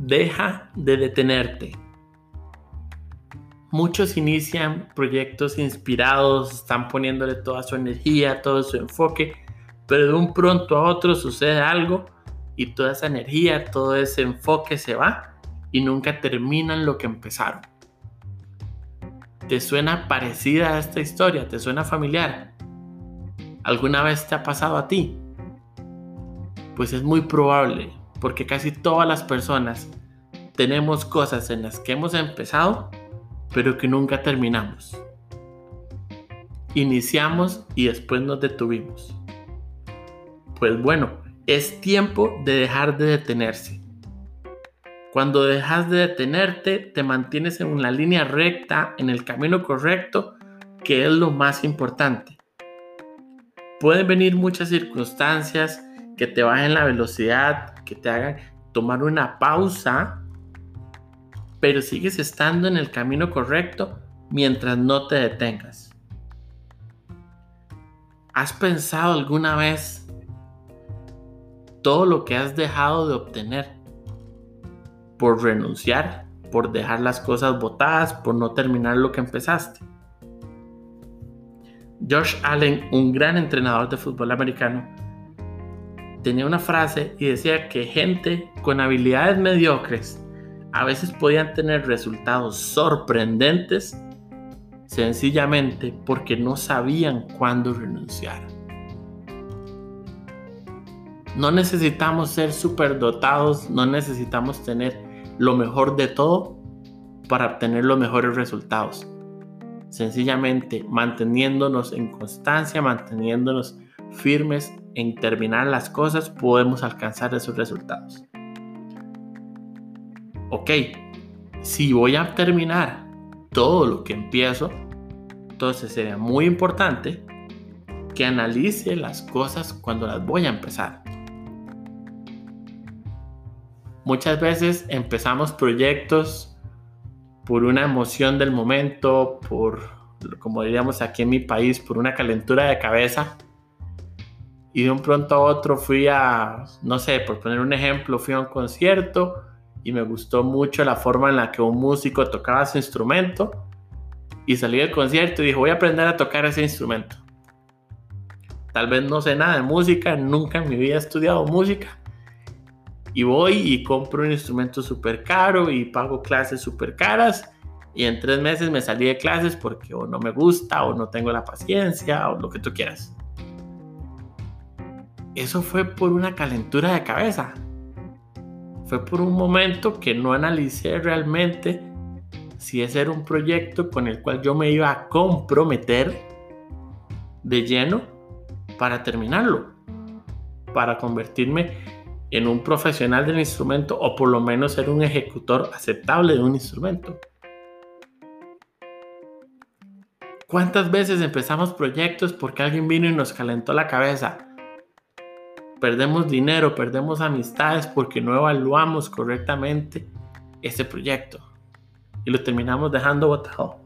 deja de detenerte. Muchos inician proyectos inspirados, están poniéndole toda su energía, todo su enfoque, pero de un pronto a otro sucede algo y toda esa energía, todo ese enfoque se va y nunca terminan lo que empezaron. ¿Te suena parecida a esta historia? ¿Te suena familiar? ¿Alguna vez te ha pasado a ti? Pues es muy probable, porque casi todas las personas tenemos cosas en las que hemos empezado, pero que nunca terminamos. Iniciamos y después nos detuvimos. Pues bueno, es tiempo de dejar de detenerse. Cuando dejas de detenerte, te mantienes en una línea recta, en el camino correcto, que es lo más importante. Pueden venir muchas circunstancias que te bajen la velocidad, que te hagan tomar una pausa, pero sigues estando en el camino correcto mientras no te detengas. ¿Has pensado alguna vez todo lo que has dejado de obtener? por renunciar, por dejar las cosas botadas, por no terminar lo que empezaste. Josh Allen, un gran entrenador de fútbol americano, tenía una frase y decía que gente con habilidades mediocres a veces podían tener resultados sorprendentes sencillamente porque no sabían cuándo renunciar. No necesitamos ser superdotados, no necesitamos tener lo mejor de todo para obtener los mejores resultados. Sencillamente manteniéndonos en constancia, manteniéndonos firmes en terminar las cosas, podemos alcanzar esos resultados. Ok, si voy a terminar todo lo que empiezo, entonces sería muy importante que analice las cosas cuando las voy a empezar. Muchas veces empezamos proyectos por una emoción del momento, por, como diríamos aquí en mi país, por una calentura de cabeza. Y de un pronto a otro fui a, no sé, por poner un ejemplo, fui a un concierto y me gustó mucho la forma en la que un músico tocaba su instrumento. Y salí del concierto y dije, voy a aprender a tocar ese instrumento. Tal vez no sé nada de música, nunca en mi vida he estudiado música, y voy y compro un instrumento súper caro y pago clases súper caras y en tres meses me salí de clases porque o no me gusta o no tengo la paciencia o lo que tú quieras. Eso fue por una calentura de cabeza. Fue por un momento que no analicé realmente si ese era un proyecto con el cual yo me iba a comprometer de lleno para terminarlo, para convertirme en un profesional del instrumento o por lo menos ser un ejecutor aceptable de un instrumento. ¿Cuántas veces empezamos proyectos porque alguien vino y nos calentó la cabeza? Perdemos dinero, perdemos amistades porque no evaluamos correctamente ese proyecto y lo terminamos dejando botado.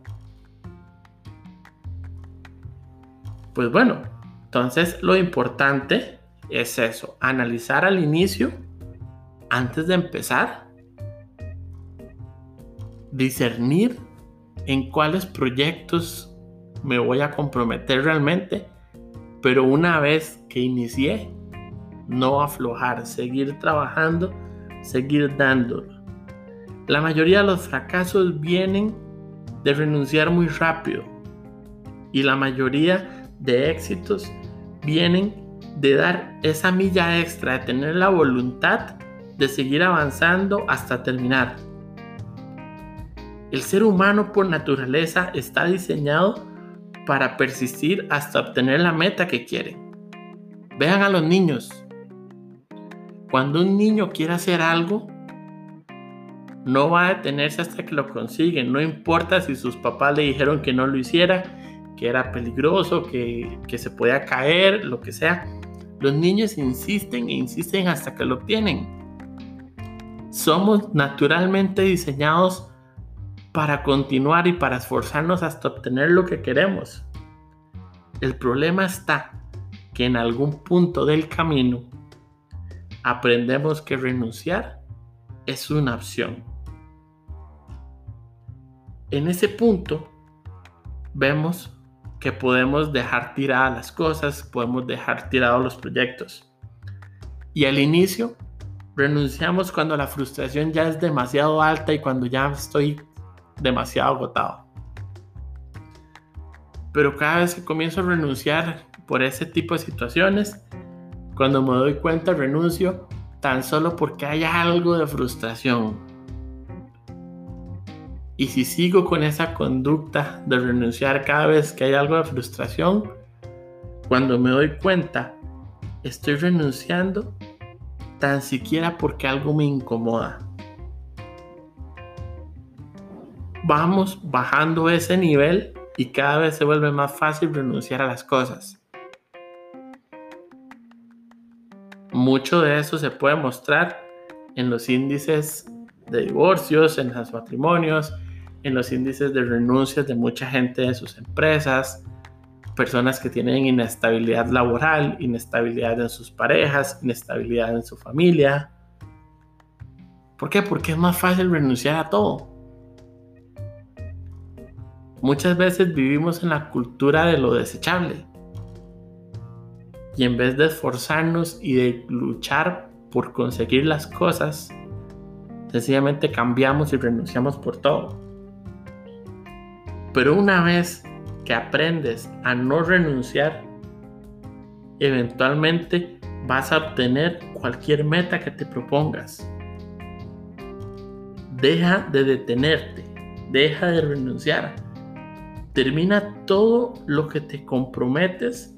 Pues bueno, entonces lo importante es eso, analizar al inicio, antes de empezar, discernir en cuáles proyectos me voy a comprometer realmente, pero una vez que inicié, no aflojar, seguir trabajando, seguir dándolo. La mayoría de los fracasos vienen de renunciar muy rápido y la mayoría de éxitos vienen de dar esa milla extra, de tener la voluntad de seguir avanzando hasta terminar. El ser humano por naturaleza está diseñado para persistir hasta obtener la meta que quiere. Vean a los niños. Cuando un niño quiere hacer algo, no va a detenerse hasta que lo consigue. No importa si sus papás le dijeron que no lo hiciera, que era peligroso, que, que se podía caer, lo que sea. Los niños insisten e insisten hasta que lo obtienen. Somos naturalmente diseñados para continuar y para esforzarnos hasta obtener lo que queremos. El problema está que en algún punto del camino aprendemos que renunciar es una opción. En ese punto vemos que podemos dejar tiradas las cosas, podemos dejar tirados los proyectos. Y al inicio renunciamos cuando la frustración ya es demasiado alta y cuando ya estoy demasiado agotado. Pero cada vez que comienzo a renunciar por ese tipo de situaciones, cuando me doy cuenta renuncio tan solo porque hay algo de frustración. Y si sigo con esa conducta de renunciar cada vez que hay algo de frustración, cuando me doy cuenta, estoy renunciando tan siquiera porque algo me incomoda. Vamos bajando ese nivel y cada vez se vuelve más fácil renunciar a las cosas. Mucho de eso se puede mostrar en los índices de divorcios, en los matrimonios, en los índices de renuncias de mucha gente de sus empresas, personas que tienen inestabilidad laboral, inestabilidad en sus parejas, inestabilidad en su familia. ¿Por qué? Porque es más fácil renunciar a todo. Muchas veces vivimos en la cultura de lo desechable. Y en vez de esforzarnos y de luchar por conseguir las cosas, sencillamente cambiamos y renunciamos por todo. Pero una vez que aprendes a no renunciar, eventualmente vas a obtener cualquier meta que te propongas. Deja de detenerte, deja de renunciar. Termina todo lo que te comprometes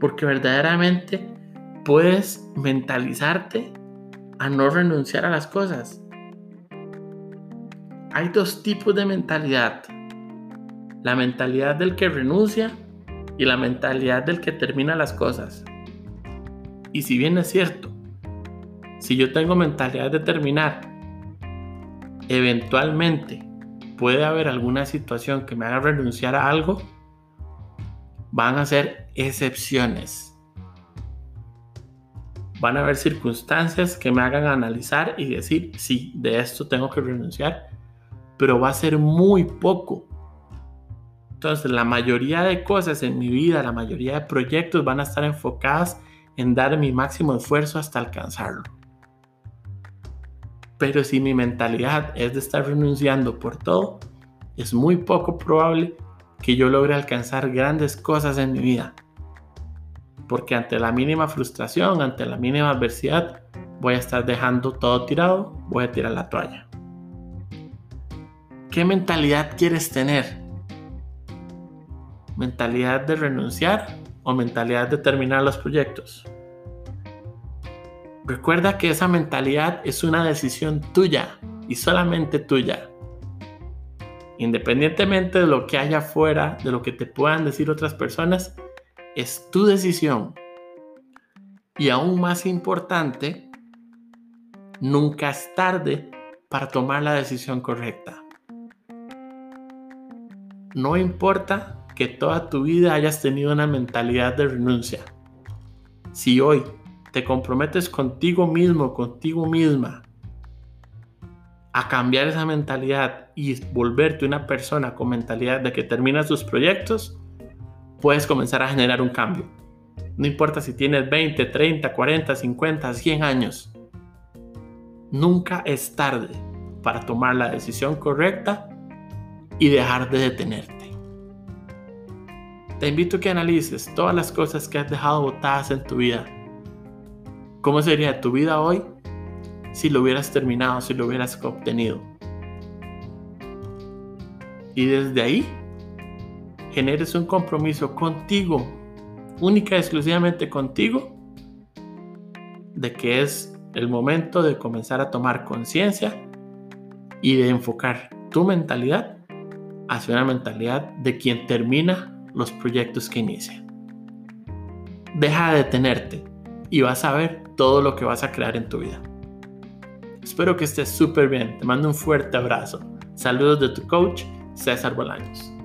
porque verdaderamente puedes mentalizarte a no renunciar a las cosas. Hay dos tipos de mentalidad la mentalidad del que renuncia y la mentalidad del que termina las cosas. Y si bien es cierto, si yo tengo mentalidad de terminar, eventualmente puede haber alguna situación que me haga renunciar a algo, van a ser excepciones. Van a haber circunstancias que me hagan analizar y decir, sí, de esto tengo que renunciar, pero va a ser muy poco entonces, la mayoría de cosas en mi vida, la mayoría de proyectos van a estar enfocadas en dar mi máximo esfuerzo hasta alcanzarlo. Pero si mi mentalidad es de estar renunciando por todo, es muy poco probable que yo logre alcanzar grandes cosas en mi vida. Porque ante la mínima frustración, ante la mínima adversidad, voy a estar dejando todo tirado, voy a tirar la toalla. ¿Qué mentalidad quieres tener? mentalidad de renunciar o mentalidad de terminar los proyectos. Recuerda que esa mentalidad es una decisión tuya y solamente tuya. Independientemente de lo que haya afuera, de lo que te puedan decir otras personas, es tu decisión. Y aún más importante, nunca es tarde para tomar la decisión correcta. No importa que toda tu vida hayas tenido una mentalidad de renuncia. Si hoy te comprometes contigo mismo, contigo misma, a cambiar esa mentalidad y volverte una persona con mentalidad de que terminas tus proyectos, puedes comenzar a generar un cambio. No importa si tienes 20, 30, 40, 50, 100 años. Nunca es tarde para tomar la decisión correcta y dejar de detenerte. Te invito a que analices todas las cosas que has dejado botadas en tu vida. ¿Cómo sería tu vida hoy si lo hubieras terminado, si lo hubieras obtenido? Y desde ahí generes un compromiso contigo, única y exclusivamente contigo, de que es el momento de comenzar a tomar conciencia y de enfocar tu mentalidad hacia una mentalidad de quien termina los proyectos que inicia. Deja de detenerte y vas a ver todo lo que vas a crear en tu vida. Espero que estés súper bien. Te mando un fuerte abrazo. Saludos de tu coach, César Bolaños.